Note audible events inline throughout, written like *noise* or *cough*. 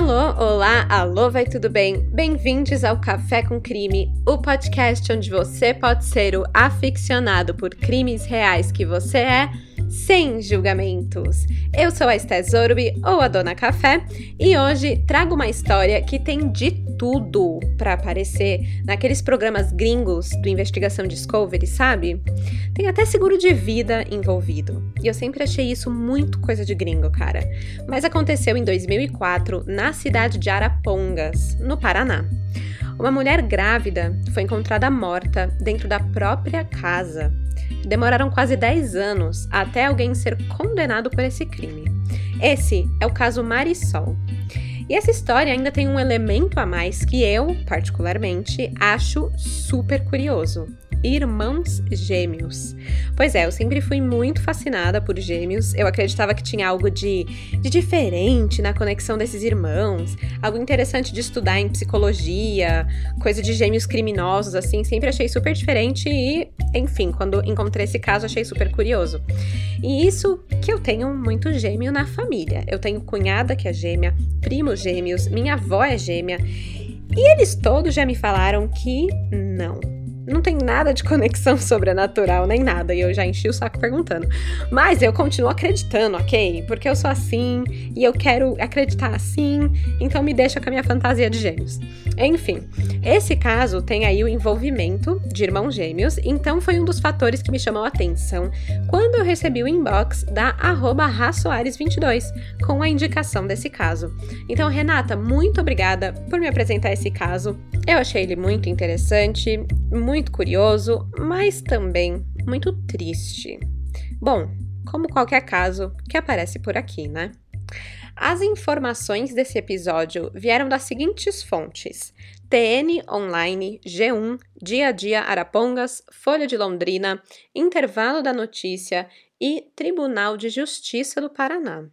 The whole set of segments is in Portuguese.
Alô, olá, alô, vai tudo bem? Bem-vindos ao Café com Crime, o podcast onde você pode ser o aficionado por crimes reais que você é sem julgamentos. Eu sou a Esté Zorbi, ou a Dona Café, e hoje trago uma história que tem de tudo para aparecer naqueles programas gringos do Investigação Discovery, sabe? Tem até seguro de vida envolvido. E eu sempre achei isso muito coisa de gringo, cara. Mas aconteceu em 2004 na cidade de Arapongas, no Paraná. Uma mulher grávida foi encontrada morta dentro da própria casa. Demoraram quase 10 anos até alguém ser condenado por esse crime. Esse é o caso Marisol. E essa história ainda tem um elemento a mais que eu, particularmente, acho super curioso irmãos gêmeos. Pois é, eu sempre fui muito fascinada por gêmeos. Eu acreditava que tinha algo de, de diferente na conexão desses irmãos, algo interessante de estudar em psicologia, coisa de gêmeos criminosos, assim. Sempre achei super diferente e, enfim, quando encontrei esse caso, achei super curioso. E isso que eu tenho muito gêmeo na família. Eu tenho cunhada que é gêmea, primos gêmeos, minha avó é gêmea. E eles todos já me falaram que não não tem nada de conexão *laughs* sobrenatural, nem nada, e eu já enchi o saco perguntando. Mas eu continuo acreditando, ok? Porque eu sou assim e eu quero acreditar assim, então me deixa com a minha fantasia de gêmeos. Enfim, esse caso tem aí o envolvimento de irmãos gêmeos, então foi um dos fatores que me chamou a atenção quando eu recebi o inbox da Soares22 com a indicação desse caso. Então, Renata, muito obrigada por me apresentar esse caso. Eu achei ele muito interessante, muito curioso, mas também muito triste. Bom, como qualquer caso que aparece por aqui, né? As informações desse episódio vieram das seguintes fontes: TN Online, G1, Dia a Dia Arapongas, Folha de Londrina, Intervalo da Notícia e Tribunal de Justiça do Paraná.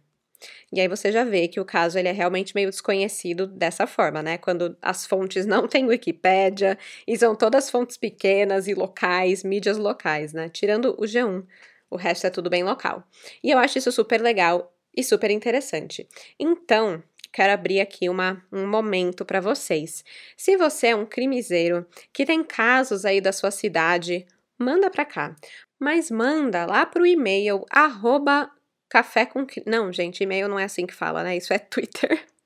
E aí você já vê que o caso ele é realmente meio desconhecido dessa forma, né? Quando as fontes não têm Wikipédia e são todas fontes pequenas e locais, mídias locais, né? Tirando o G1, o resto é tudo bem local. E eu acho isso super legal e super interessante. Então, quero abrir aqui uma, um momento para vocês. Se você é um crimiseiro que tem casos aí da sua cidade, manda para cá. Mas manda lá para o e-mail arroba Café com. Não, gente, e-mail não é assim que fala, né? Isso é Twitter. *laughs*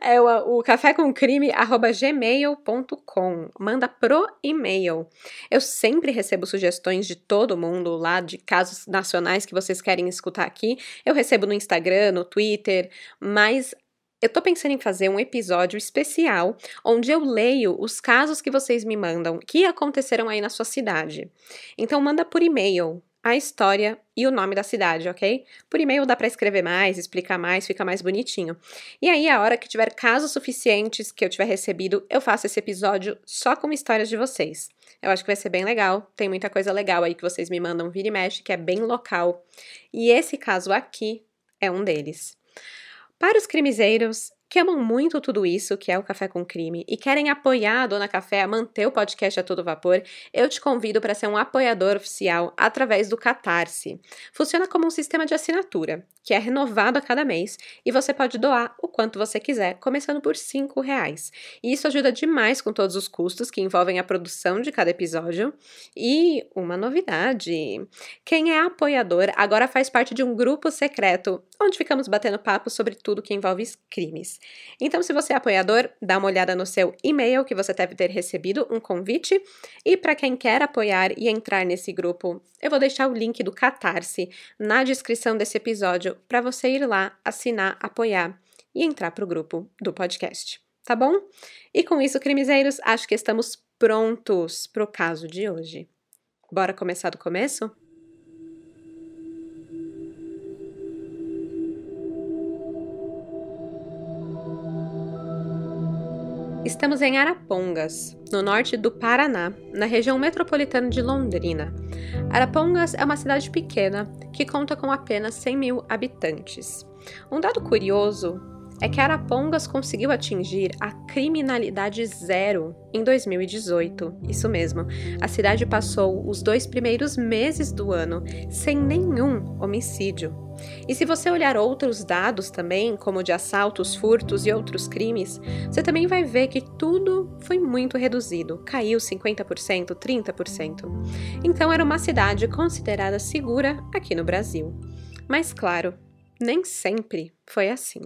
É o, o café com crime gmail.com. Manda pro e-mail. Eu sempre recebo sugestões de todo mundo lá de casos nacionais que vocês querem escutar aqui. Eu recebo no Instagram, no Twitter, mas eu tô pensando em fazer um episódio especial onde eu leio os casos que vocês me mandam que aconteceram aí na sua cidade. Então manda por e-mail a história e o nome da cidade, ok? Por e-mail dá para escrever mais, explicar mais, fica mais bonitinho. E aí, a hora que tiver casos suficientes que eu tiver recebido, eu faço esse episódio só com histórias de vocês. Eu acho que vai ser bem legal. Tem muita coisa legal aí que vocês me mandam vira e mexe, que é bem local. E esse caso aqui é um deles. Para os crimezeiros, que amam muito tudo isso, que é o Café com Crime, e querem apoiar a Dona Café a manter o podcast a todo vapor, eu te convido para ser um apoiador oficial através do Catarse. Funciona como um sistema de assinatura, que é renovado a cada mês, e você pode doar o quanto você quiser, começando por R$ reais. E isso ajuda demais com todos os custos que envolvem a produção de cada episódio. E uma novidade: quem é apoiador agora faz parte de um grupo secreto, onde ficamos batendo papo sobre tudo que envolve crimes. Então, se você é apoiador, dá uma olhada no seu e-mail que você deve ter recebido um convite. E para quem quer apoiar e entrar nesse grupo, eu vou deixar o link do Catarse na descrição desse episódio para você ir lá, assinar, apoiar e entrar para o grupo do podcast. Tá bom? E com isso, crimezeiros, acho que estamos prontos para o caso de hoje. Bora começar do começo? Estamos em Arapongas, no norte do Paraná, na região metropolitana de Londrina. Arapongas é uma cidade pequena que conta com apenas 100 mil habitantes. Um dado curioso é que Arapongas conseguiu atingir a criminalidade zero em 2018. Isso mesmo, a cidade passou os dois primeiros meses do ano sem nenhum homicídio. E se você olhar outros dados também, como de assaltos, furtos e outros crimes, você também vai ver que tudo foi muito reduzido, caiu 50%, 30%. Então era uma cidade considerada segura aqui no Brasil. Mas claro, nem sempre foi assim.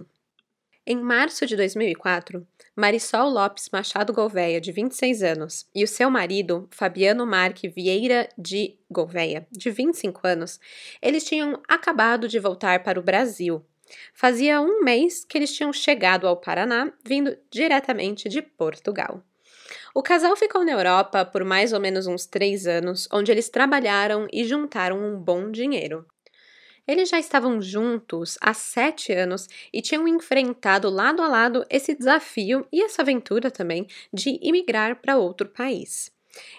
Em março de 2004, Marisol Lopes Machado Gouveia, de 26 anos, e o seu marido, Fabiano Marque Vieira de Gouveia, de 25 anos, eles tinham acabado de voltar para o Brasil. Fazia um mês que eles tinham chegado ao Paraná, vindo diretamente de Portugal. O casal ficou na Europa por mais ou menos uns três anos, onde eles trabalharam e juntaram um bom dinheiro. Eles já estavam juntos há sete anos e tinham enfrentado lado a lado esse desafio e essa aventura também de imigrar para outro país.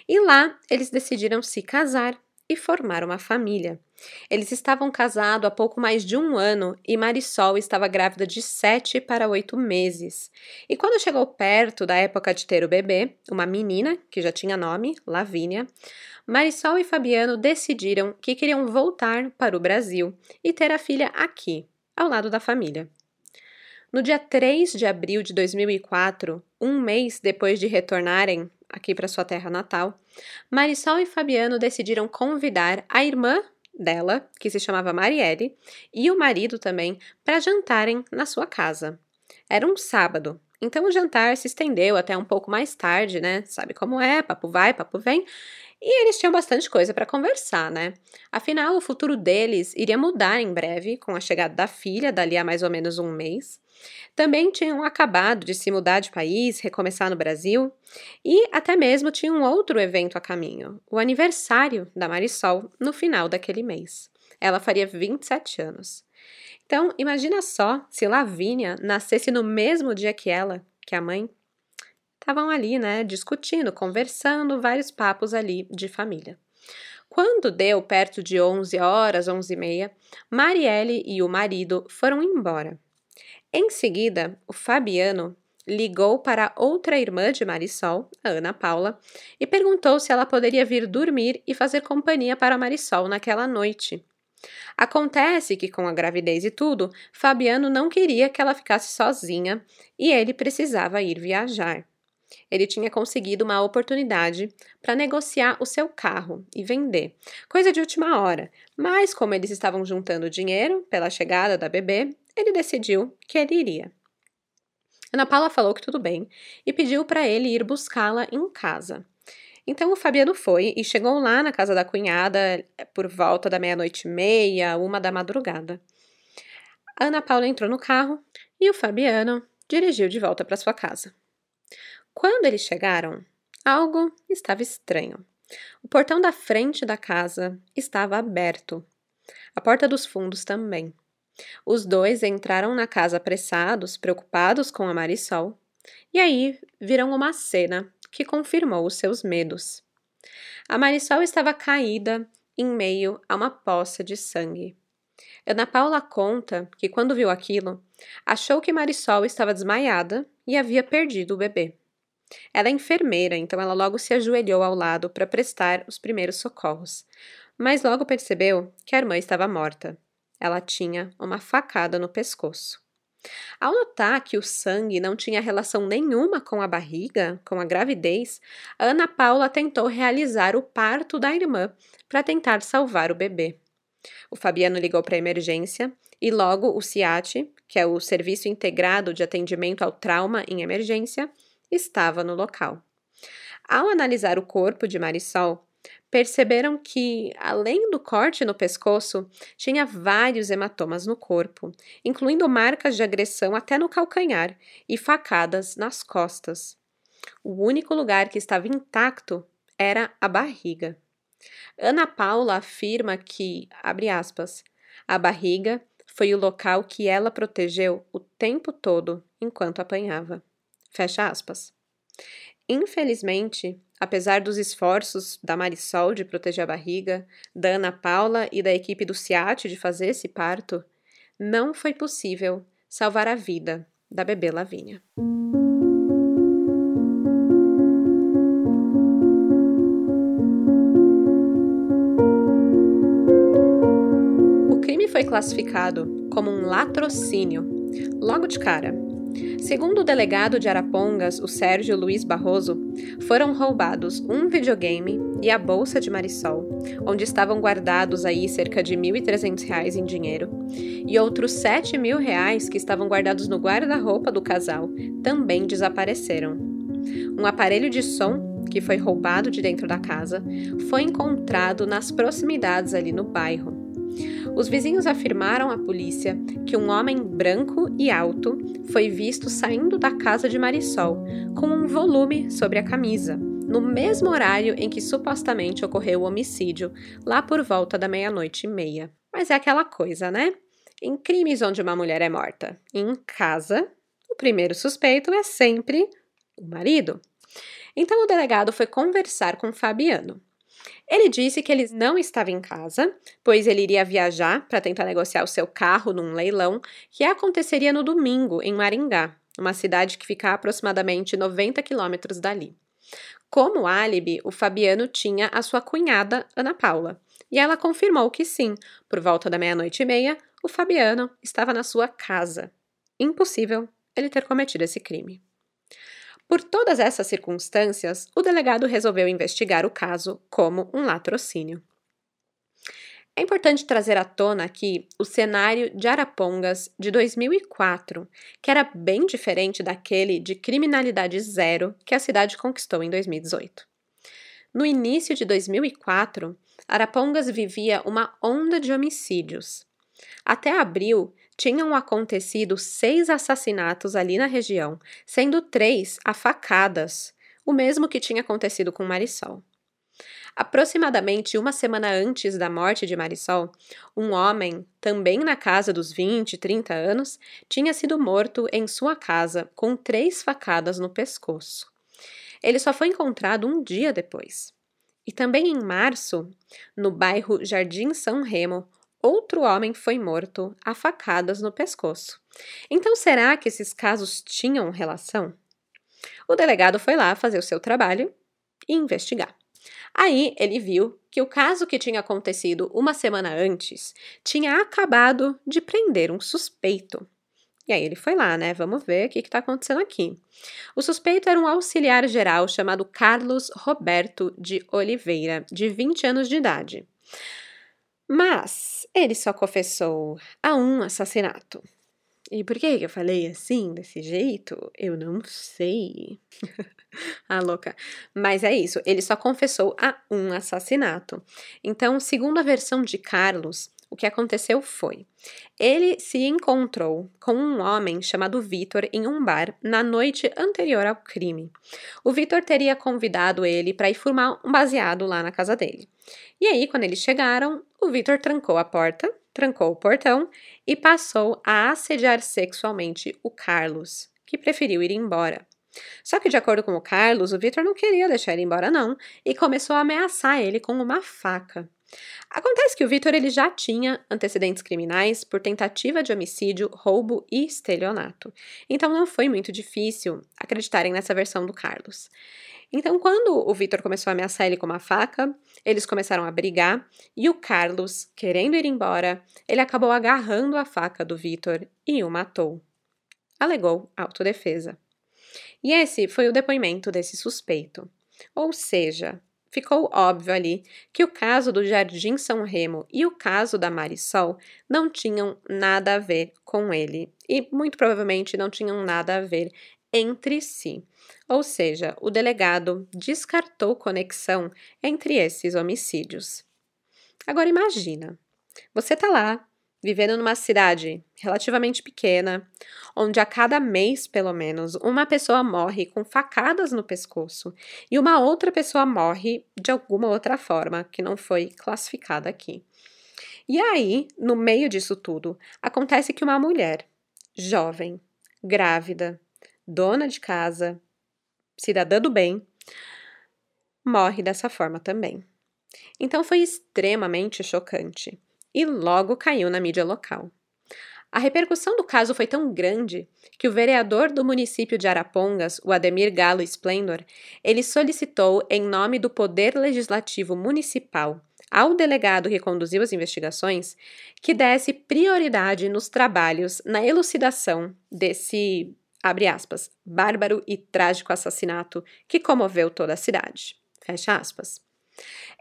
E lá eles decidiram se casar e formar uma família. Eles estavam casados há pouco mais de um ano e Marisol estava grávida de sete para oito meses. E quando chegou perto da época de ter o bebê, uma menina, que já tinha nome, Lavínia, Marisol e Fabiano decidiram que queriam voltar para o Brasil e ter a filha aqui, ao lado da família. No dia 3 de abril de 2004, um mês depois de retornarem aqui para sua terra natal, Marisol e Fabiano decidiram convidar a irmã dela, que se chamava Marielle, e o marido também, para jantarem na sua casa. Era um sábado, então o jantar se estendeu até um pouco mais tarde, né? Sabe como é, papo vai, papo vem. E eles tinham bastante coisa para conversar, né? Afinal, o futuro deles iria mudar em breve com a chegada da filha, dali a mais ou menos um mês. Também tinham acabado de se mudar de país, recomeçar no Brasil, e até mesmo tinha um outro evento a caminho, o aniversário da Marisol no final daquele mês. Ela faria 27 anos. Então, imagina só se Lavínia nascesse no mesmo dia que ela, que a mãe, estavam ali, né, discutindo, conversando, vários papos ali de família. Quando deu perto de 11 horas, 11 e meia, Marielle e o marido foram embora. Em seguida, o Fabiano ligou para outra irmã de Marisol, a Ana Paula, e perguntou se ela poderia vir dormir e fazer companhia para Marisol naquela noite. Acontece que, com a gravidez e tudo, Fabiano não queria que ela ficasse sozinha e ele precisava ir viajar. Ele tinha conseguido uma oportunidade para negociar o seu carro e vender, coisa de última hora, mas como eles estavam juntando dinheiro pela chegada da bebê, ele decidiu que ele iria. Ana Paula falou que tudo bem e pediu para ele ir buscá-la em casa. Então o Fabiano foi e chegou lá na casa da cunhada por volta da meia-noite e meia, uma da madrugada. A Ana Paula entrou no carro e o Fabiano dirigiu de volta para sua casa. Quando eles chegaram, algo estava estranho. O portão da frente da casa estava aberto. A porta dos fundos também. Os dois entraram na casa apressados, preocupados com a Marisol, e aí viram uma cena que confirmou os seus medos. A Marisol estava caída em meio a uma poça de sangue. Ana Paula conta que, quando viu aquilo, achou que Marisol estava desmaiada e havia perdido o bebê. Ela é enfermeira, então ela logo se ajoelhou ao lado para prestar os primeiros socorros, mas logo percebeu que a irmã estava morta. Ela tinha uma facada no pescoço. Ao notar que o sangue não tinha relação nenhuma com a barriga, com a gravidez, Ana Paula tentou realizar o parto da irmã para tentar salvar o bebê. O Fabiano ligou para a emergência e logo o CIAT, que é o Serviço Integrado de Atendimento ao Trauma em Emergência, estava no local. Ao analisar o corpo de Marisol, perceberam que, além do corte no pescoço, tinha vários hematomas no corpo, incluindo marcas de agressão até no calcanhar e facadas nas costas. O único lugar que estava intacto era a barriga. Ana Paula afirma que, abre aspas, a barriga foi o local que ela protegeu o tempo todo enquanto apanhava. Fecha aspas. Infelizmente, apesar dos esforços da Marisol de proteger a barriga, da Ana Paula e da equipe do CIAT de fazer esse parto, não foi possível salvar a vida da bebê Lavínia. O crime foi classificado como um latrocínio logo de cara Segundo o delegado de Arapongas, o Sérgio Luiz Barroso, foram roubados um videogame e a bolsa de Marisol, onde estavam guardados aí cerca de R$ 1.300 em dinheiro, e outros 7 mil reais que estavam guardados no guarda-roupa do casal também desapareceram. Um aparelho de som que foi roubado de dentro da casa foi encontrado nas proximidades ali no bairro. Os vizinhos afirmaram à polícia que um homem branco e alto foi visto saindo da casa de Marisol com um volume sobre a camisa, no mesmo horário em que supostamente ocorreu o homicídio, lá por volta da meia-noite e meia. Mas é aquela coisa, né? Em crimes onde uma mulher é morta em casa, o primeiro suspeito é sempre o marido. Então o delegado foi conversar com Fabiano. Ele disse que ele não estava em casa, pois ele iria viajar para tentar negociar o seu carro num leilão que aconteceria no domingo em Maringá, uma cidade que fica a aproximadamente 90 quilômetros dali. Como álibi, o Fabiano tinha a sua cunhada, Ana Paula, e ela confirmou que sim, por volta da meia-noite e meia, o Fabiano estava na sua casa. Impossível ele ter cometido esse crime. Por todas essas circunstâncias, o delegado resolveu investigar o caso como um latrocínio. É importante trazer à tona aqui o cenário de Arapongas de 2004, que era bem diferente daquele de criminalidade zero que a cidade conquistou em 2018. No início de 2004, Arapongas vivia uma onda de homicídios. Até abril, tinham acontecido seis assassinatos ali na região, sendo três a facadas, o mesmo que tinha acontecido com Marisol. Aproximadamente uma semana antes da morte de Marisol, um homem, também na casa dos 20, 30 anos, tinha sido morto em sua casa com três facadas no pescoço. Ele só foi encontrado um dia depois. E também em março, no bairro Jardim São Remo, outro homem foi morto a facadas no pescoço. Então, será que esses casos tinham relação? O delegado foi lá fazer o seu trabalho e investigar. Aí ele viu que o caso que tinha acontecido uma semana antes tinha acabado de prender um suspeito. E aí ele foi lá, né? Vamos ver o que está acontecendo aqui. O suspeito era um auxiliar geral chamado Carlos Roberto de Oliveira, de 20 anos de idade. Mas ele só confessou a um assassinato. E por que eu falei assim, desse jeito? Eu não sei. *laughs* ah, louca. Mas é isso, ele só confessou a um assassinato. Então, segundo a versão de Carlos, o que aconteceu foi: ele se encontrou com um homem chamado Vitor em um bar na noite anterior ao crime. O Vitor teria convidado ele para ir fumar um baseado lá na casa dele. E aí, quando eles chegaram, o Vitor trancou a porta, trancou o portão e passou a assediar sexualmente o Carlos, que preferiu ir embora. Só que, de acordo com o Carlos, o Vitor não queria deixar ele embora, não, e começou a ameaçar ele com uma faca. Acontece que o Vitor ele já tinha antecedentes criminais por tentativa de homicídio, roubo e estelionato. Então não foi muito difícil acreditarem nessa versão do Carlos. Então, quando o Vitor começou a ameaçar ele com uma faca, eles começaram a brigar e o Carlos, querendo ir embora, ele acabou agarrando a faca do Vitor e o matou. Alegou autodefesa. E esse foi o depoimento desse suspeito. Ou seja, ficou óbvio ali que o caso do Jardim São Remo e o caso da Marisol não tinham nada a ver com ele e muito provavelmente não tinham nada a ver entre si. Ou seja, o delegado descartou conexão entre esses homicídios. Agora imagina, você está lá, vivendo numa cidade relativamente pequena, onde a cada mês, pelo menos, uma pessoa morre com facadas no pescoço e uma outra pessoa morre de alguma outra forma que não foi classificada aqui. E aí, no meio disso tudo, acontece que uma mulher jovem, grávida, dona de casa, cidadã do bem, morre dessa forma também. Então foi extremamente chocante e logo caiu na mídia local. A repercussão do caso foi tão grande que o vereador do município de Arapongas, o Ademir Galo Splendor, ele solicitou, em nome do Poder Legislativo Municipal, ao delegado que conduziu as investigações, que desse prioridade nos trabalhos na elucidação desse, abre aspas, bárbaro e trágico assassinato que comoveu toda a cidade. Fecha aspas.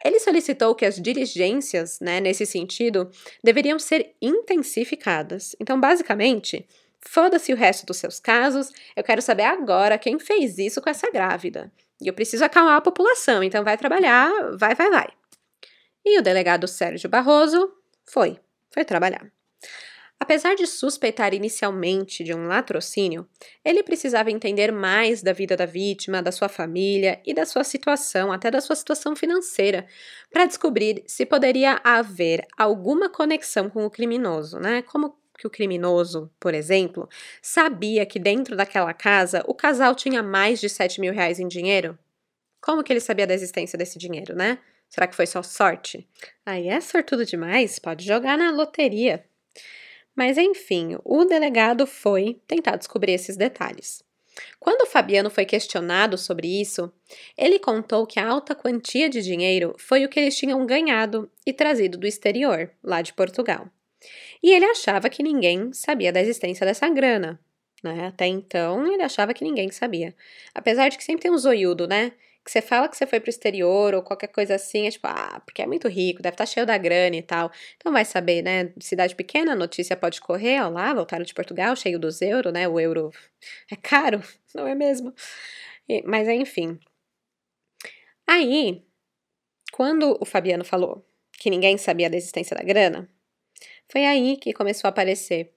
Ele solicitou que as diligências, né, nesse sentido, deveriam ser intensificadas. Então, basicamente, foda-se o resto dos seus casos, eu quero saber agora quem fez isso com essa grávida. E eu preciso acalmar a população, então vai trabalhar, vai, vai, vai. E o delegado Sérgio Barroso foi, foi trabalhar. Apesar de suspeitar inicialmente de um latrocínio, ele precisava entender mais da vida da vítima, da sua família e da sua situação, até da sua situação financeira, para descobrir se poderia haver alguma conexão com o criminoso, né? Como que o criminoso, por exemplo, sabia que dentro daquela casa o casal tinha mais de 7 mil reais em dinheiro? Como que ele sabia da existência desse dinheiro, né? Será que foi só sorte? Aí é sortudo demais, pode jogar na loteria. Mas enfim, o delegado foi tentar descobrir esses detalhes. Quando Fabiano foi questionado sobre isso, ele contou que a alta quantia de dinheiro foi o que eles tinham ganhado e trazido do exterior, lá de Portugal. E ele achava que ninguém sabia da existência dessa grana. Né? Até então, ele achava que ninguém sabia. Apesar de que sempre tem um zoiudo, né? Que você fala que você foi pro exterior ou qualquer coisa assim, é tipo, ah, porque é muito rico, deve estar tá cheio da grana e tal. Então vai saber, né? Cidade pequena, a notícia pode correr, ó lá, voltaram de Portugal, cheio dos euros, né? O euro *laughs* é caro, *laughs* não é mesmo? E, mas enfim. Aí, quando o Fabiano falou que ninguém sabia da existência da grana, foi aí que começou a aparecer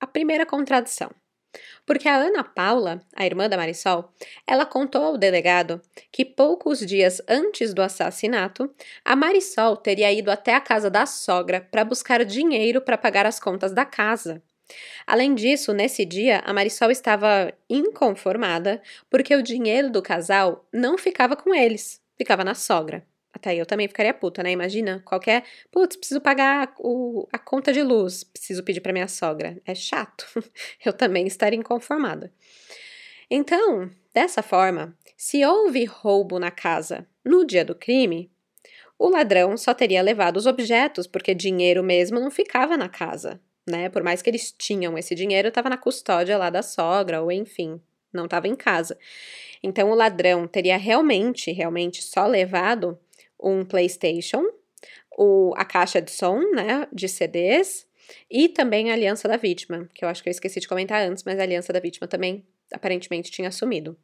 a primeira contradição. Porque a Ana Paula, a irmã da Marisol, ela contou ao delegado que poucos dias antes do assassinato, a Marisol teria ido até a casa da sogra para buscar dinheiro para pagar as contas da casa. Além disso, nesse dia, a Marisol estava inconformada porque o dinheiro do casal não ficava com eles, ficava na sogra. Até aí eu também ficaria puta, né? Imagina, qualquer. Putz, preciso pagar o, a conta de luz, preciso pedir para minha sogra. É chato. *laughs* eu também estaria inconformada. Então, dessa forma, se houve roubo na casa no dia do crime, o ladrão só teria levado os objetos, porque dinheiro mesmo não ficava na casa, né? Por mais que eles tinham esse dinheiro, estava na custódia lá da sogra, ou enfim, não estava em casa. Então, o ladrão teria realmente, realmente só levado um PlayStation, o, a caixa de som, né, de CDs, e também a aliança da vítima, que eu acho que eu esqueci de comentar antes, mas a aliança da vítima também aparentemente tinha sumido.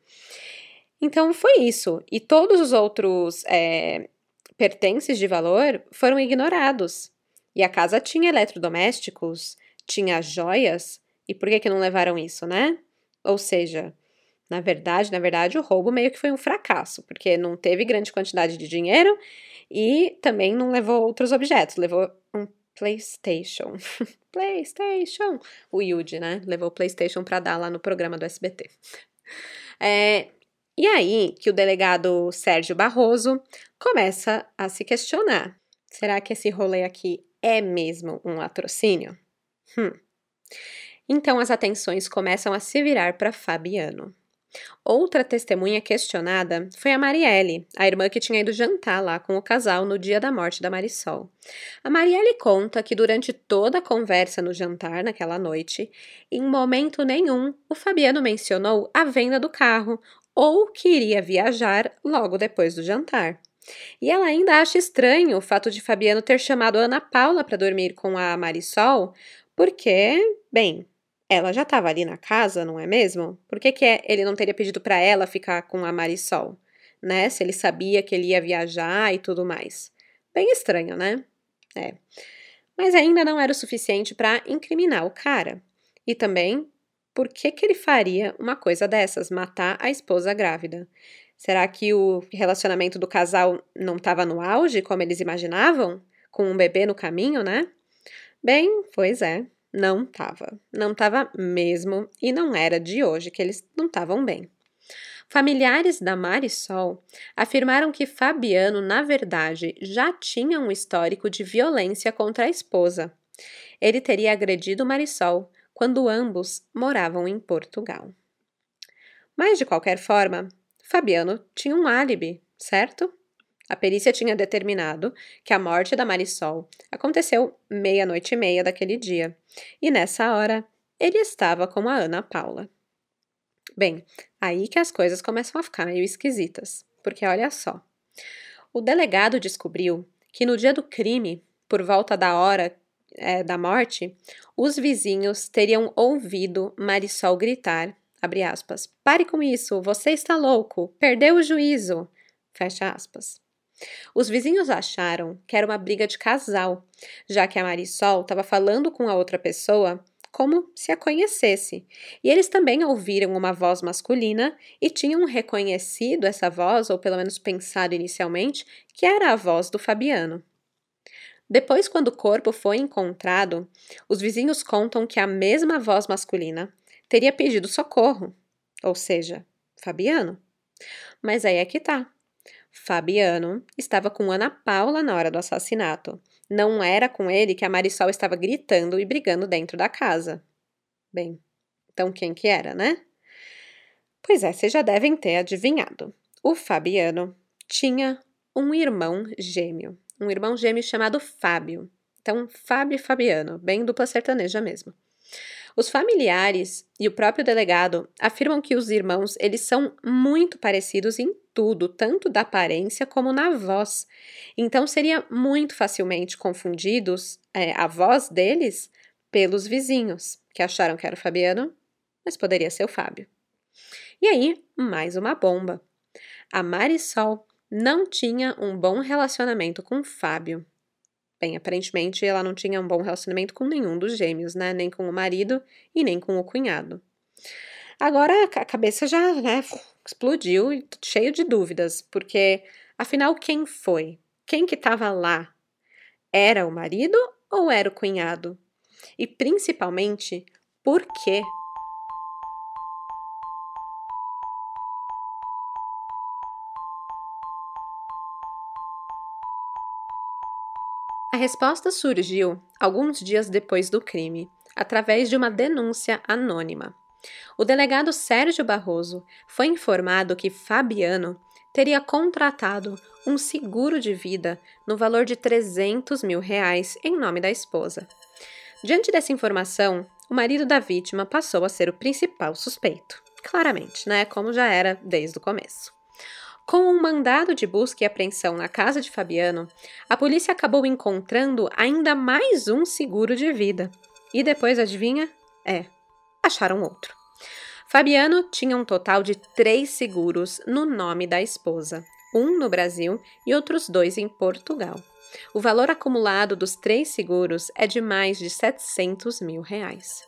Então foi isso. E todos os outros é, pertences de valor foram ignorados. E a casa tinha eletrodomésticos, tinha joias, e por que, que não levaram isso, né? Ou seja, na verdade, na verdade, o roubo meio que foi um fracasso, porque não teve grande quantidade de dinheiro e também não levou outros objetos, levou um PlayStation. *laughs* PlayStation! O Yuji, né? Levou o PlayStation para dar lá no programa do SBT. É, e aí que o delegado Sérgio Barroso começa a se questionar: será que esse rolê aqui é mesmo um latrocínio? Hum. Então as atenções começam a se virar para Fabiano. Outra testemunha questionada foi a Marielle, a irmã que tinha ido jantar lá com o casal no dia da morte da Marisol. A Marielle conta que durante toda a conversa no jantar naquela noite, em momento nenhum o Fabiano mencionou a venda do carro ou que iria viajar logo depois do jantar. E ela ainda acha estranho o fato de Fabiano ter chamado Ana Paula para dormir com a Marisol, porque, bem, ela já estava ali na casa, não é mesmo? Por que, que é, ele não teria pedido para ela ficar com a Marisol, né? Se ele sabia que ele ia viajar e tudo mais. Bem estranho, né? É. Mas ainda não era o suficiente para incriminar o cara. E também, por que, que ele faria uma coisa dessas, matar a esposa grávida? Será que o relacionamento do casal não estava no auge, como eles imaginavam? Com um bebê no caminho, né? Bem, pois é. Não estava. Não estava mesmo e não era de hoje que eles não estavam bem. Familiares da Marisol afirmaram que Fabiano, na verdade, já tinha um histórico de violência contra a esposa. Ele teria agredido Marisol quando ambos moravam em Portugal. Mas, de qualquer forma, Fabiano tinha um álibi, certo? A perícia tinha determinado que a morte da Marisol aconteceu meia-noite e meia daquele dia, e nessa hora ele estava com a Ana Paula. Bem, aí que as coisas começam a ficar meio esquisitas, porque olha só. O delegado descobriu que no dia do crime, por volta da hora é, da morte, os vizinhos teriam ouvido Marisol gritar, abre aspas, pare com isso, você está louco, perdeu o juízo, fecha aspas. Os vizinhos acharam que era uma briga de casal, já que a Marisol estava falando com a outra pessoa como se a conhecesse. E eles também ouviram uma voz masculina e tinham reconhecido essa voz, ou pelo menos pensado inicialmente, que era a voz do Fabiano. Depois, quando o corpo foi encontrado, os vizinhos contam que a mesma voz masculina teria pedido socorro, ou seja, Fabiano. Mas aí é que tá. Fabiano estava com Ana Paula na hora do assassinato. Não era com ele que a Marisol estava gritando e brigando dentro da casa. Bem, então quem que era, né? Pois é, vocês já devem ter adivinhado. O Fabiano tinha um irmão gêmeo, um irmão gêmeo chamado Fábio. Então, Fábio e Fabiano, bem dupla sertaneja mesmo. Os familiares e o próprio delegado afirmam que os irmãos eles são muito parecidos em tudo, tanto da aparência como na voz. Então seria muito facilmente confundidos é, a voz deles pelos vizinhos, que acharam que era o Fabiano, mas poderia ser o Fábio. E aí, mais uma bomba. A Marisol não tinha um bom relacionamento com o Fábio. Bem, aparentemente ela não tinha um bom relacionamento com nenhum dos gêmeos, né? Nem com o marido e nem com o cunhado. Agora a cabeça já né, explodiu, cheio de dúvidas, porque afinal quem foi? Quem que estava lá? Era o marido ou era o cunhado? E principalmente, por quê? A resposta surgiu alguns dias depois do crime, através de uma denúncia anônima. O delegado Sérgio Barroso foi informado que Fabiano teria contratado um seguro de vida no valor de 300 mil reais em nome da esposa. Diante dessa informação, o marido da vítima passou a ser o principal suspeito. Claramente, né? Como já era desde o começo. Com um mandado de busca e apreensão na casa de Fabiano, a polícia acabou encontrando ainda mais um seguro de vida. E depois, adivinha? É, acharam outro. Fabiano tinha um total de três seguros no nome da esposa, um no Brasil e outros dois em Portugal. O valor acumulado dos três seguros é de mais de 700 mil reais.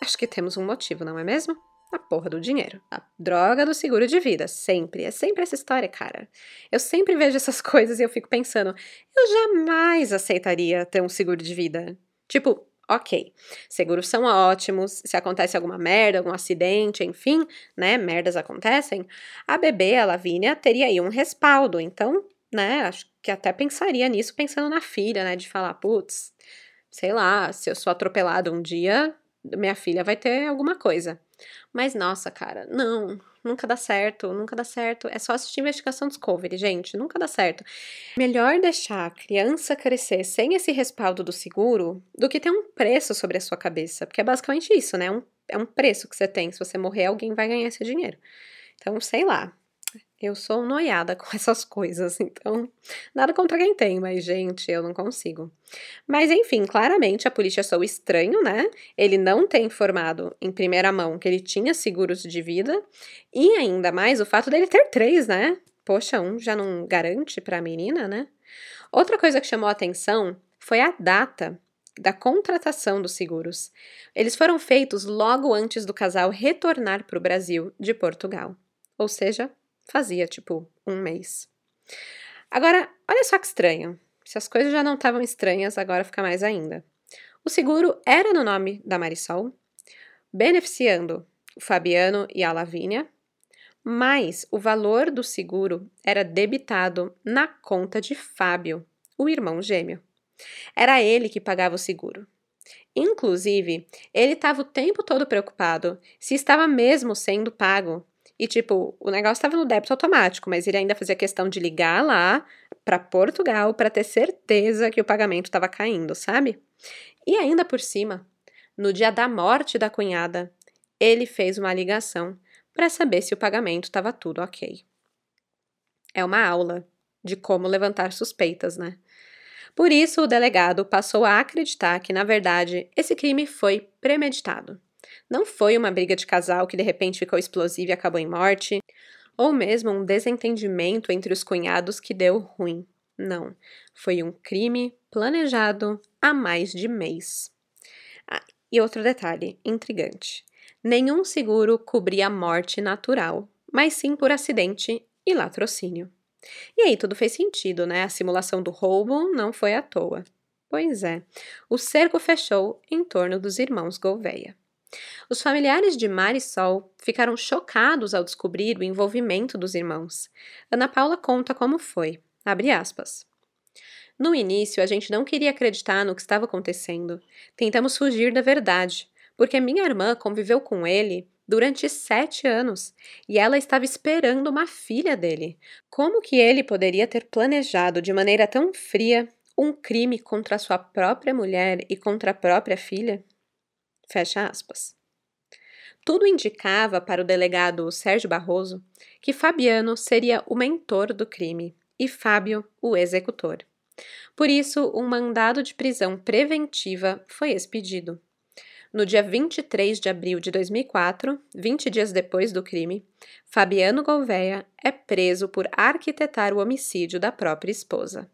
Acho que temos um motivo, não é mesmo? A porra do dinheiro. A droga do seguro de vida, sempre. É sempre essa história, cara. Eu sempre vejo essas *laughs* coisas e eu fico pensando, eu jamais aceitaria ter um seguro de vida. Tipo, ok, seguros são ótimos, se acontece alguma merda, algum acidente, enfim, né, merdas acontecem, a bebê, a Lavínia, teria aí um respaldo, então, né, acho que até pensaria nisso pensando na filha, né, de falar, putz, sei lá, se eu sou atropelado um dia, minha filha vai ter alguma coisa. Mas nossa, cara, não, nunca dá certo, nunca dá certo. É só assistir investigação Discovery, gente, nunca dá certo. Melhor deixar a criança crescer sem esse respaldo do seguro do que ter um preço sobre a sua cabeça, porque é basicamente isso, né? Um, é um preço que você tem. Se você morrer, alguém vai ganhar esse dinheiro. Então, sei lá. Eu sou noiada *laughs* com essas coisas, então nada contra quem tem, mas gente, eu não consigo. Mas enfim, claramente a polícia achou estranho, né? Ele não ter informado em primeira mão que ele tinha seguros de vida e ainda mais o fato dele ter três, né? Poxa, um já não garante para a menina, né? Outra coisa que chamou a atenção foi a data da contratação dos seguros. Eles foram feitos logo antes do casal retornar para o Brasil de Portugal. Ou seja, fazia tipo um mês. Agora, olha só que estranho. Se as coisas já não estavam estranhas, agora fica mais ainda. O seguro era no nome da Marisol, beneficiando o Fabiano e a Lavínia, mas o valor do seguro era debitado na conta de Fábio, o irmão gêmeo. Era ele que pagava o seguro. Inclusive, ele estava o tempo todo preocupado se estava mesmo sendo pago. E, tipo, o negócio estava no débito automático, mas ele ainda fazia questão de ligar lá para Portugal para ter certeza que o pagamento estava caindo, sabe? E ainda por cima, no dia da morte da cunhada, ele fez uma ligação para saber se o pagamento estava tudo ok. É uma aula de como levantar suspeitas, né? Por isso, o delegado passou a acreditar que, na verdade, esse crime foi premeditado. Não foi uma briga de casal que de repente ficou explosiva e acabou em morte, ou mesmo um desentendimento entre os cunhados que deu ruim. Não, foi um crime planejado há mais de mês. Ah, e outro detalhe intrigante: nenhum seguro cobria morte natural, mas sim por acidente e latrocínio. E aí tudo fez sentido, né? A simulação do roubo não foi à toa. Pois é, o cerco fechou em torno dos irmãos Gouveia. Os familiares de Marisol ficaram chocados ao descobrir o envolvimento dos irmãos. Ana Paula conta como foi. No início, a gente não queria acreditar no que estava acontecendo. Tentamos fugir da verdade, porque minha irmã conviveu com ele durante sete anos e ela estava esperando uma filha dele. Como que ele poderia ter planejado de maneira tão fria um crime contra sua própria mulher e contra a própria filha? Fecha aspas. Tudo indicava para o delegado Sérgio Barroso que Fabiano seria o mentor do crime e Fábio o executor. Por isso, um mandado de prisão preventiva foi expedido. No dia 23 de abril de 2004, 20 dias depois do crime, Fabiano Gouveia é preso por arquitetar o homicídio da própria esposa.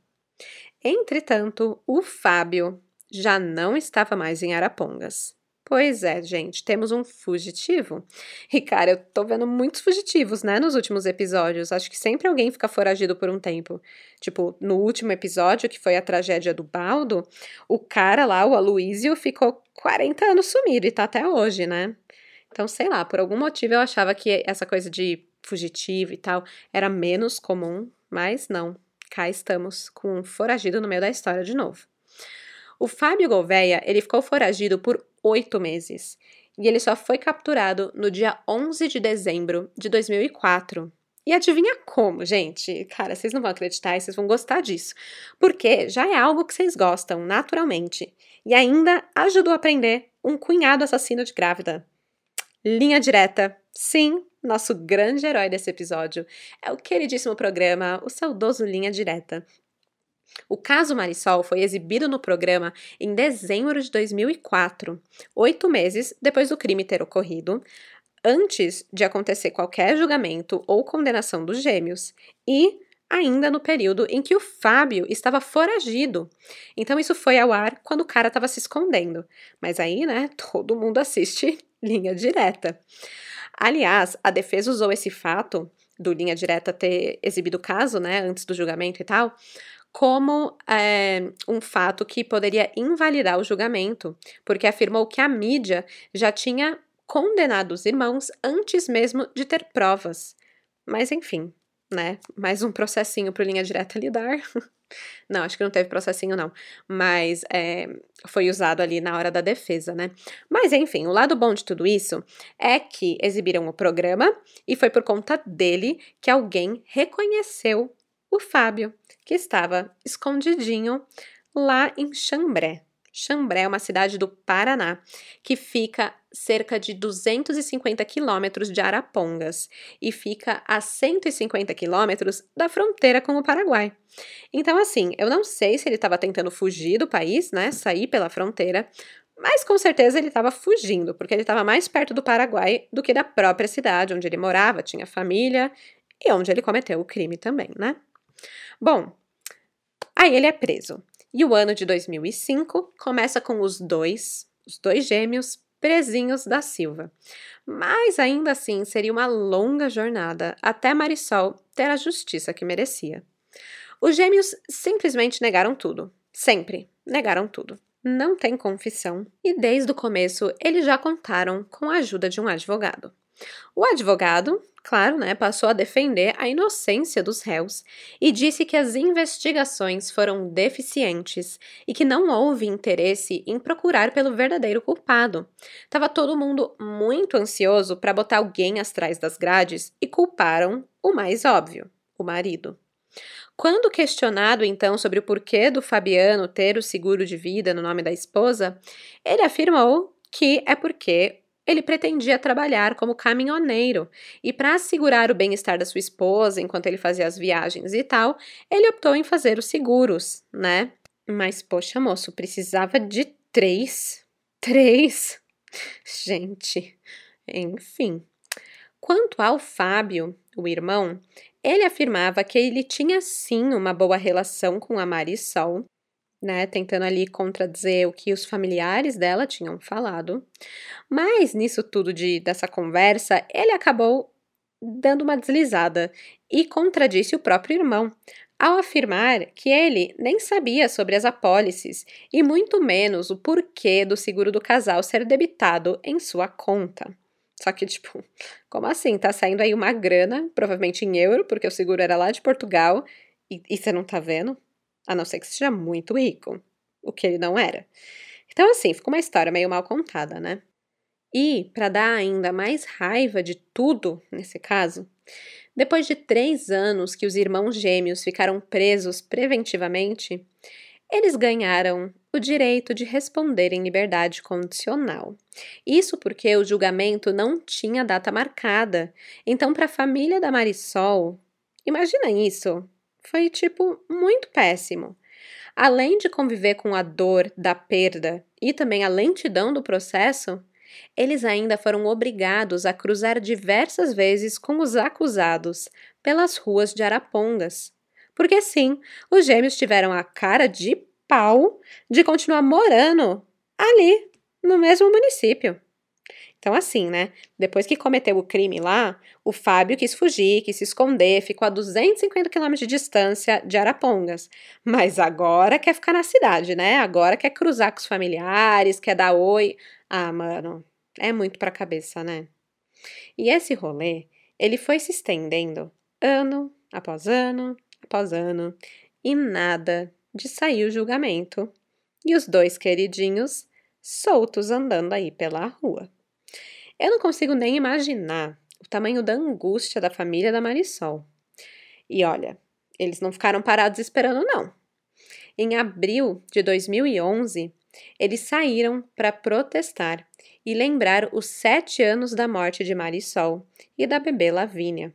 Entretanto, o Fábio já não estava mais em Arapongas. Pois é, gente, temos um fugitivo. E, cara, eu tô vendo muitos fugitivos, né, nos últimos episódios. Acho que sempre alguém fica foragido por um tempo. Tipo, no último episódio, que foi a tragédia do Baldo, o cara lá, o Aloísio, ficou 40 anos sumido e tá até hoje, né? Então, sei lá, por algum motivo eu achava que essa coisa de fugitivo e tal era menos comum, mas não. Cá estamos com um foragido no meio da história de novo. O Fábio Gouveia, ele ficou foragido por oito meses e ele só foi capturado no dia 11 de dezembro de 2004. E adivinha como, gente? Cara, vocês não vão acreditar e vocês vão gostar disso. Porque já é algo que vocês gostam, naturalmente. E ainda ajudou a prender um cunhado assassino de grávida. Linha direta. Sim, nosso grande herói desse episódio é o queridíssimo programa O Saudoso Linha Direta, o caso Marisol foi exibido no programa em dezembro de 2004, oito meses depois do crime ter ocorrido, antes de acontecer qualquer julgamento ou condenação dos gêmeos, e ainda no período em que o Fábio estava foragido. Então isso foi ao ar quando o cara estava se escondendo. Mas aí, né, todo mundo assiste *laughs* linha direta. Aliás, a defesa usou esse fato do linha direta ter exibido o caso, né, antes do julgamento e tal, como é, um fato que poderia invalidar o julgamento, porque afirmou que a mídia já tinha condenado os irmãos antes mesmo de ter provas. Mas enfim, né? Mais um processinho para linha direta lidar. *laughs* não, acho que não teve processinho, não. Mas é, foi usado ali na hora da defesa, né? Mas enfim, o lado bom de tudo isso é que exibiram o programa e foi por conta dele que alguém reconheceu o Fábio, que estava escondidinho lá em Xambré. Xambré é uma cidade do Paraná que fica cerca de 250 quilômetros de Arapongas e fica a 150 quilômetros da fronteira com o Paraguai. Então, assim, eu não sei se ele estava tentando fugir do país, né, sair pela fronteira, mas com certeza ele estava fugindo, porque ele estava mais perto do Paraguai do que da própria cidade onde ele morava, tinha família e onde ele cometeu o crime também, né? Bom, aí ele é preso. E o ano de 2005 começa com os dois, os dois gêmeos presinhos da Silva. Mas ainda assim seria uma longa jornada até Marisol ter a justiça que merecia. Os gêmeos simplesmente negaram tudo. Sempre negaram tudo. Não tem confissão e desde o começo eles já contaram com a ajuda de um advogado. O advogado, claro, né, passou a defender a inocência dos réus e disse que as investigações foram deficientes e que não houve interesse em procurar pelo verdadeiro culpado. Tava todo mundo muito ansioso para botar alguém atrás das grades e culparam o mais óbvio, o marido. Quando questionado então sobre o porquê do Fabiano ter o seguro de vida no nome da esposa, ele afirmou que é porque ele pretendia trabalhar como caminhoneiro e, para assegurar o bem-estar da sua esposa enquanto ele fazia as viagens e tal, ele optou em fazer os seguros, né? Mas, poxa, moço, precisava de três? Três? Gente, enfim. Quanto ao Fábio, o irmão, ele afirmava que ele tinha sim uma boa relação com a Marisol, né, tentando ali contradizer o que os familiares dela tinham falado. Mas nisso tudo de dessa conversa, ele acabou dando uma deslizada e contradisse o próprio irmão, ao afirmar que ele nem sabia sobre as apólices e muito menos o porquê do seguro do casal ser debitado em sua conta. Só que, tipo, como assim? Tá saindo aí uma grana, provavelmente em euro, porque o seguro era lá de Portugal, e, e você não tá vendo? A não ser que seja muito rico, o que ele não era. Então, assim, ficou uma história meio mal contada, né? E, para dar ainda mais raiva de tudo nesse caso, depois de três anos que os irmãos gêmeos ficaram presos preventivamente, eles ganharam o direito de responder em liberdade condicional. Isso porque o julgamento não tinha data marcada. Então, para a família da Marisol, imagina isso, foi tipo muito péssimo. Além de conviver com a dor da perda e também a lentidão do processo, eles ainda foram obrigados a cruzar diversas vezes com os acusados pelas ruas de Arapongas. Porque sim, os gêmeos tiveram a cara de pau de continuar morando ali, no mesmo município. Então, assim, né? Depois que cometeu o crime lá, o Fábio quis fugir, quis se esconder, ficou a 250 quilômetros de distância de Arapongas. Mas agora quer ficar na cidade, né? Agora quer cruzar com os familiares, quer dar oi. Ah, mano, é muito pra cabeça, né? E esse rolê, ele foi se estendendo ano após ano após ano e nada de sair o julgamento e os dois queridinhos soltos andando aí pela rua. Eu não consigo nem imaginar o tamanho da angústia da família da Marisol. E olha, eles não ficaram parados esperando, não. Em abril de 2011, eles saíram para protestar e lembrar os sete anos da morte de Marisol e da bebê Lavínia.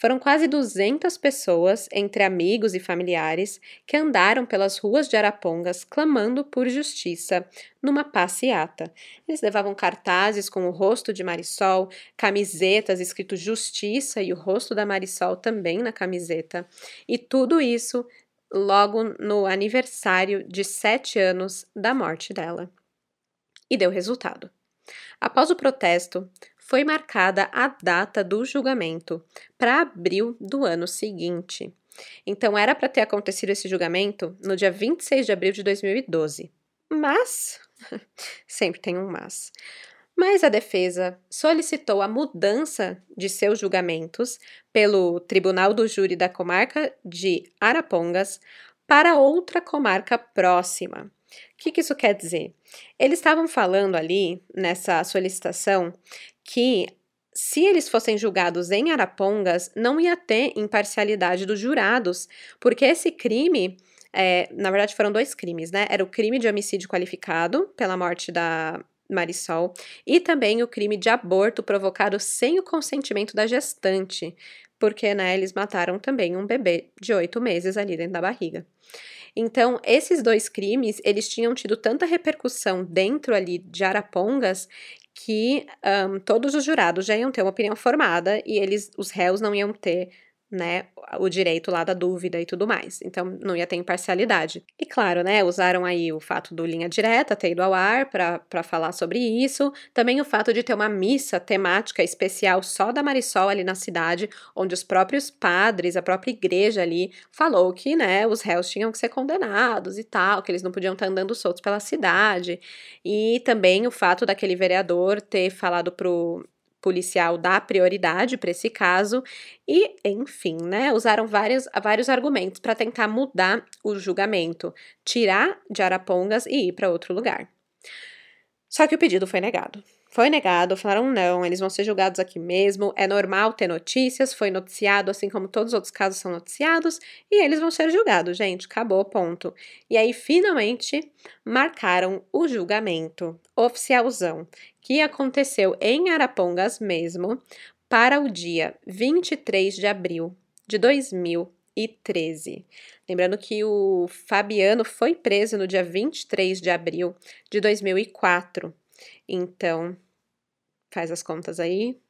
Foram quase 200 pessoas, entre amigos e familiares, que andaram pelas ruas de Arapongas clamando por justiça numa passeata. Eles levavam cartazes com o rosto de Marisol, camisetas escrito Justiça e o rosto da Marisol também na camiseta. E tudo isso logo no aniversário de sete anos da morte dela. E deu resultado. Após o protesto, foi marcada a data do julgamento para abril do ano seguinte. Então era para ter acontecido esse julgamento no dia 26 de abril de 2012. Mas, *laughs* sempre tem um mas. Mas a defesa solicitou a mudança de seus julgamentos pelo Tribunal do Júri da comarca de Arapongas para outra comarca próxima. O que, que isso quer dizer? Eles estavam falando ali, nessa solicitação, que se eles fossem julgados em Arapongas, não ia ter imparcialidade dos jurados, porque esse crime, é, na verdade foram dois crimes, né? Era o crime de homicídio qualificado pela morte da Marisol e também o crime de aborto provocado sem o consentimento da gestante, porque né, eles mataram também um bebê de oito meses ali dentro da barriga. Então, esses dois crimes, eles tinham tido tanta repercussão dentro ali de Arapongas que um, todos os jurados já iam ter uma opinião formada e eles, os réus não iam ter né, o direito lá da dúvida e tudo mais. Então, não ia ter imparcialidade. E claro, né, usaram aí o fato do linha direta ter ido ao ar para falar sobre isso. Também o fato de ter uma missa temática especial só da Marisol ali na cidade, onde os próprios padres, a própria igreja ali, falou que, né, os réus tinham que ser condenados e tal, que eles não podiam estar andando soltos pela cidade. E também o fato daquele vereador ter falado pro policial dá prioridade para esse caso e, enfim, né, usaram vários, vários argumentos para tentar mudar o julgamento, tirar de Arapongas e ir para outro lugar. Só que o pedido foi negado. Foi negado, falaram não, eles vão ser julgados aqui mesmo, é normal ter notícias, foi noticiado, assim como todos os outros casos são noticiados, e eles vão ser julgados, gente, acabou, ponto. E aí, finalmente, marcaram o julgamento oficialzão, que aconteceu em Arapongas mesmo, para o dia 23 de abril de 2013. Lembrando que o Fabiano foi preso no dia 23 de abril de 2004. Então, faz as contas aí.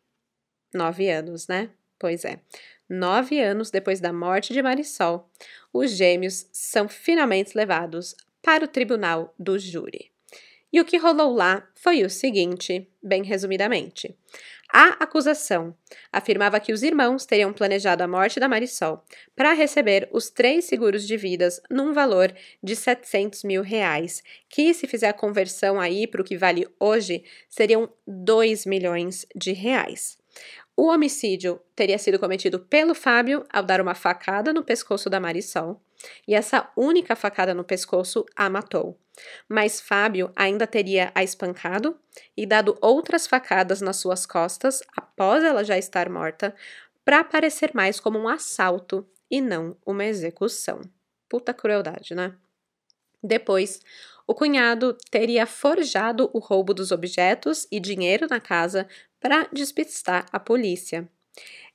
Nove anos, né? Pois é. Nove anos depois da morte de Marisol, os gêmeos são finalmente levados para o tribunal do júri. E o que rolou lá foi o seguinte, bem resumidamente. A acusação afirmava que os irmãos teriam planejado a morte da Marisol para receber os três seguros de vidas num valor de 700 mil reais, que, se fizer a conversão aí para o que vale hoje, seriam 2 milhões de reais. O homicídio teria sido cometido pelo Fábio ao dar uma facada no pescoço da Marisol, e essa única facada no pescoço a matou. Mas Fábio ainda teria a espancado e dado outras facadas nas suas costas após ela já estar morta, para parecer mais como um assalto e não uma execução. Puta crueldade, né? Depois, o cunhado teria forjado o roubo dos objetos e dinheiro na casa para despistar a polícia.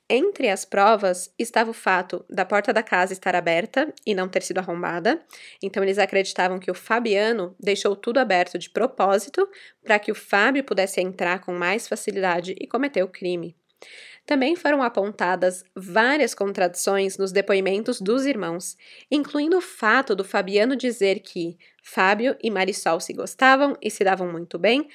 Entre as provas estava o fato da porta da casa estar aberta e não ter sido arrombada, então eles acreditavam que o Fabiano deixou tudo aberto de propósito para que o Fábio pudesse entrar com mais facilidade e cometer o crime. Também foram apontadas várias contradições nos depoimentos dos irmãos, incluindo o fato do Fabiano dizer que Fábio e Marisol se gostavam e se davam muito bem,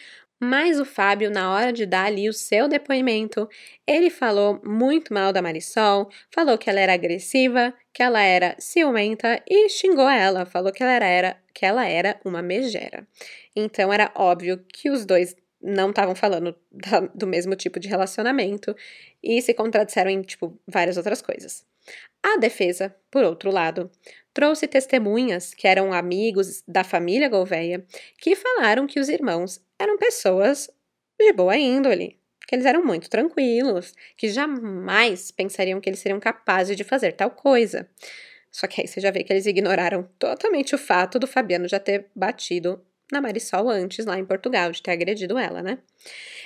mas o Fábio, na hora de dar ali o seu depoimento, ele falou muito mal da Marisol, falou que ela era agressiva, que ela era ciumenta e xingou ela, falou que ela era, que ela era uma megera. Então era óbvio que os dois não estavam falando da, do mesmo tipo de relacionamento e se contradisseram em tipo várias outras coisas. A defesa, por outro lado, trouxe testemunhas que eram amigos da família Gouveia que falaram que os irmãos eram pessoas de boa índole, que eles eram muito tranquilos, que jamais pensariam que eles seriam capazes de fazer tal coisa. Só que aí você já vê que eles ignoraram totalmente o fato do Fabiano já ter batido na Marisol antes, lá em Portugal, de ter agredido ela, né?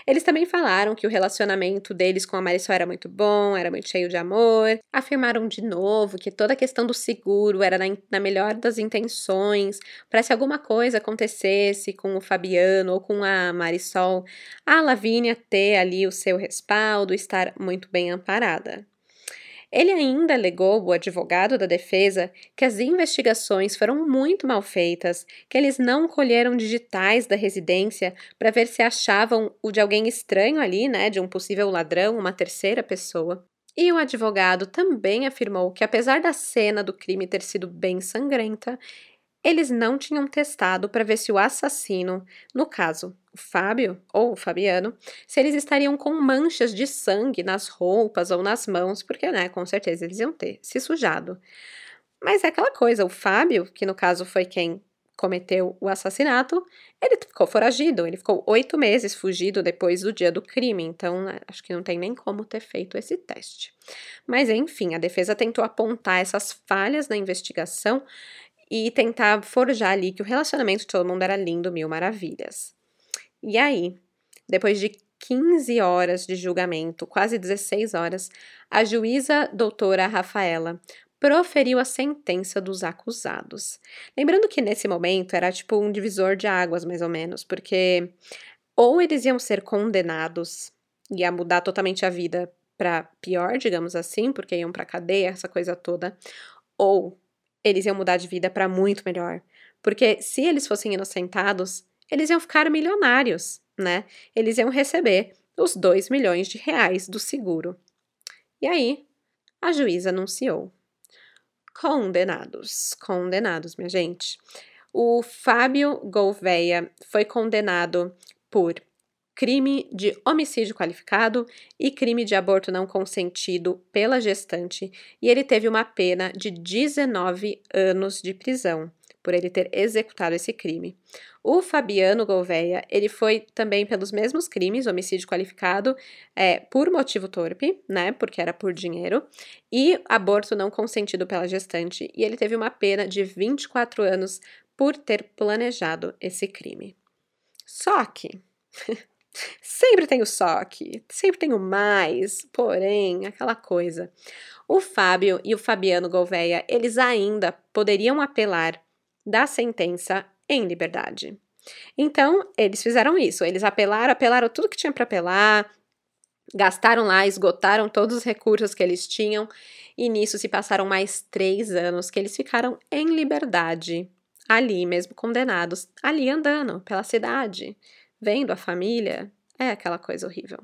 Eles também falaram que o relacionamento deles com a Marisol era muito bom, era muito cheio de amor. Afirmaram de novo que toda a questão do seguro era na, na melhor das intenções, para se alguma coisa acontecesse com o Fabiano ou com a Marisol, a Lavínia ter ali o seu respaldo, estar muito bem amparada. Ele ainda alegou, o advogado da defesa, que as investigações foram muito mal feitas, que eles não colheram digitais da residência para ver se achavam o de alguém estranho ali, né, de um possível ladrão, uma terceira pessoa. E o advogado também afirmou que, apesar da cena do crime ter sido bem sangrenta, eles não tinham testado para ver se o assassino, no caso, o Fábio ou o Fabiano, se eles estariam com manchas de sangue nas roupas ou nas mãos, porque, né, com certeza eles iam ter se sujado. Mas é aquela coisa, o Fábio, que no caso foi quem cometeu o assassinato, ele ficou foragido, ele ficou oito meses fugido depois do dia do crime, então né, acho que não tem nem como ter feito esse teste. Mas enfim, a defesa tentou apontar essas falhas na investigação e tentar forjar ali que o relacionamento de todo mundo era lindo, mil maravilhas. E aí, depois de 15 horas de julgamento, quase 16 horas, a juíza doutora Rafaela proferiu a sentença dos acusados. Lembrando que nesse momento era tipo um divisor de águas, mais ou menos, porque ou eles iam ser condenados, ia mudar totalmente a vida para pior, digamos assim, porque iam para cadeia, essa coisa toda, ou eles iam mudar de vida para muito melhor. Porque se eles fossem inocentados, eles iam ficar milionários, né? Eles iam receber os 2 milhões de reais do seguro. E aí, a juíza anunciou: condenados, condenados, minha gente. O Fábio Gouveia foi condenado por crime de homicídio qualificado e crime de aborto não consentido pela gestante, e ele teve uma pena de 19 anos de prisão por ele ter executado esse crime. O Fabiano Gouveia, ele foi também pelos mesmos crimes, homicídio qualificado, é, por motivo torpe, né, porque era por dinheiro, e aborto não consentido pela gestante, e ele teve uma pena de 24 anos por ter planejado esse crime. Só que *laughs* Sempre tem o só que, sempre tem o mais, porém, aquela coisa. O Fábio e o Fabiano Gouveia, eles ainda poderiam apelar da sentença em liberdade. Então, eles fizeram isso, eles apelaram, apelaram tudo que tinha para apelar, gastaram lá, esgotaram todos os recursos que eles tinham, e nisso se passaram mais três anos que eles ficaram em liberdade, ali mesmo condenados, ali andando pela cidade, vendo a família, é aquela coisa horrível.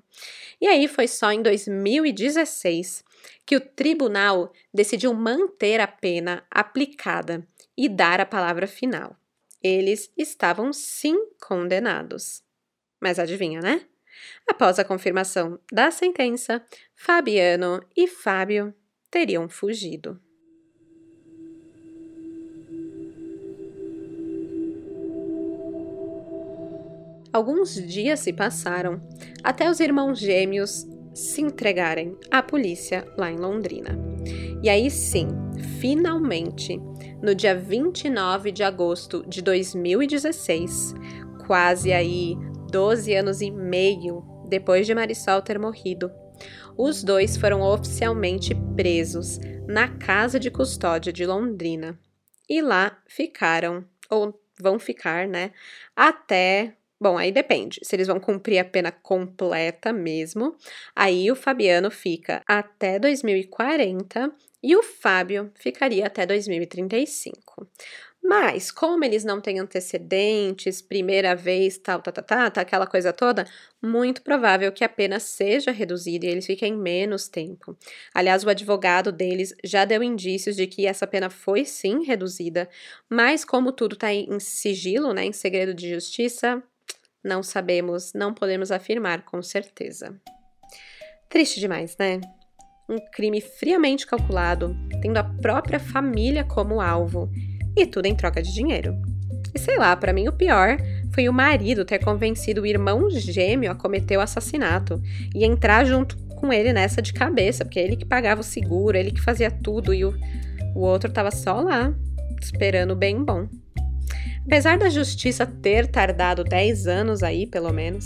E aí foi só em 2016 que o tribunal decidiu manter a pena aplicada e dar a palavra final. Eles estavam sim condenados. Mas adivinha, né? Após a confirmação da sentença, Fabiano e Fábio teriam fugido. Alguns dias se passaram até os irmãos gêmeos se entregarem à polícia lá em Londrina. E aí sim, finalmente, no dia 29 de agosto de 2016, quase aí 12 anos e meio depois de Marisol ter morrido, os dois foram oficialmente presos na casa de custódia de Londrina. E lá ficaram, ou vão ficar, né, até Bom, aí depende. Se eles vão cumprir a pena completa mesmo, aí o Fabiano fica até 2040 e o Fábio ficaria até 2035. Mas, como eles não têm antecedentes, primeira vez, tal, tá, tá, tá, aquela coisa toda, muito provável que a pena seja reduzida e eles fiquem menos tempo. Aliás, o advogado deles já deu indícios de que essa pena foi sim reduzida, mas como tudo tá em sigilo, né, em segredo de justiça, não sabemos, não podemos afirmar com certeza. Triste demais, né? Um crime friamente calculado, tendo a própria família como alvo, e tudo em troca de dinheiro. E sei lá, para mim o pior foi o marido ter convencido o irmão gêmeo a cometer o assassinato e entrar junto com ele nessa de cabeça, porque ele que pagava o seguro, ele que fazia tudo e o, o outro tava só lá, esperando bem bom. Apesar da justiça ter tardado 10 anos aí, pelo menos,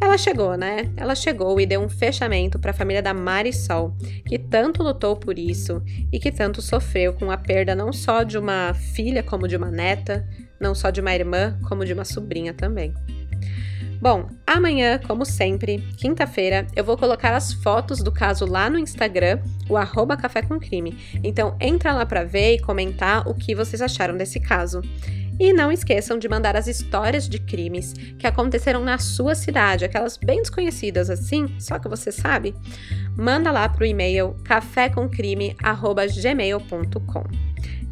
ela chegou, né? Ela chegou e deu um fechamento para a família da Marisol, que tanto lutou por isso e que tanto sofreu com a perda não só de uma filha, como de uma neta, não só de uma irmã, como de uma sobrinha também. Bom, amanhã, como sempre, quinta-feira, eu vou colocar as fotos do caso lá no Instagram, o arroba Café com Crime. Então entra lá para ver e comentar o que vocês acharam desse caso. E não esqueçam de mandar as histórias de crimes que aconteceram na sua cidade, aquelas bem desconhecidas assim, só que você sabe. Manda lá pro e-mail cafécomcrime@gmail.com.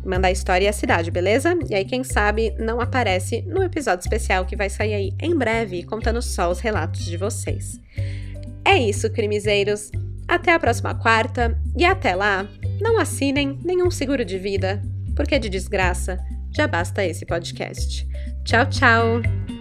Manda a história e a cidade, beleza? E aí, quem sabe, não aparece no episódio especial que vai sair aí em breve, contando só os relatos de vocês. É isso, crimezeiros. Até a próxima quarta e até lá, não assinem nenhum seguro de vida, porque de desgraça já basta esse podcast. Tchau, tchau!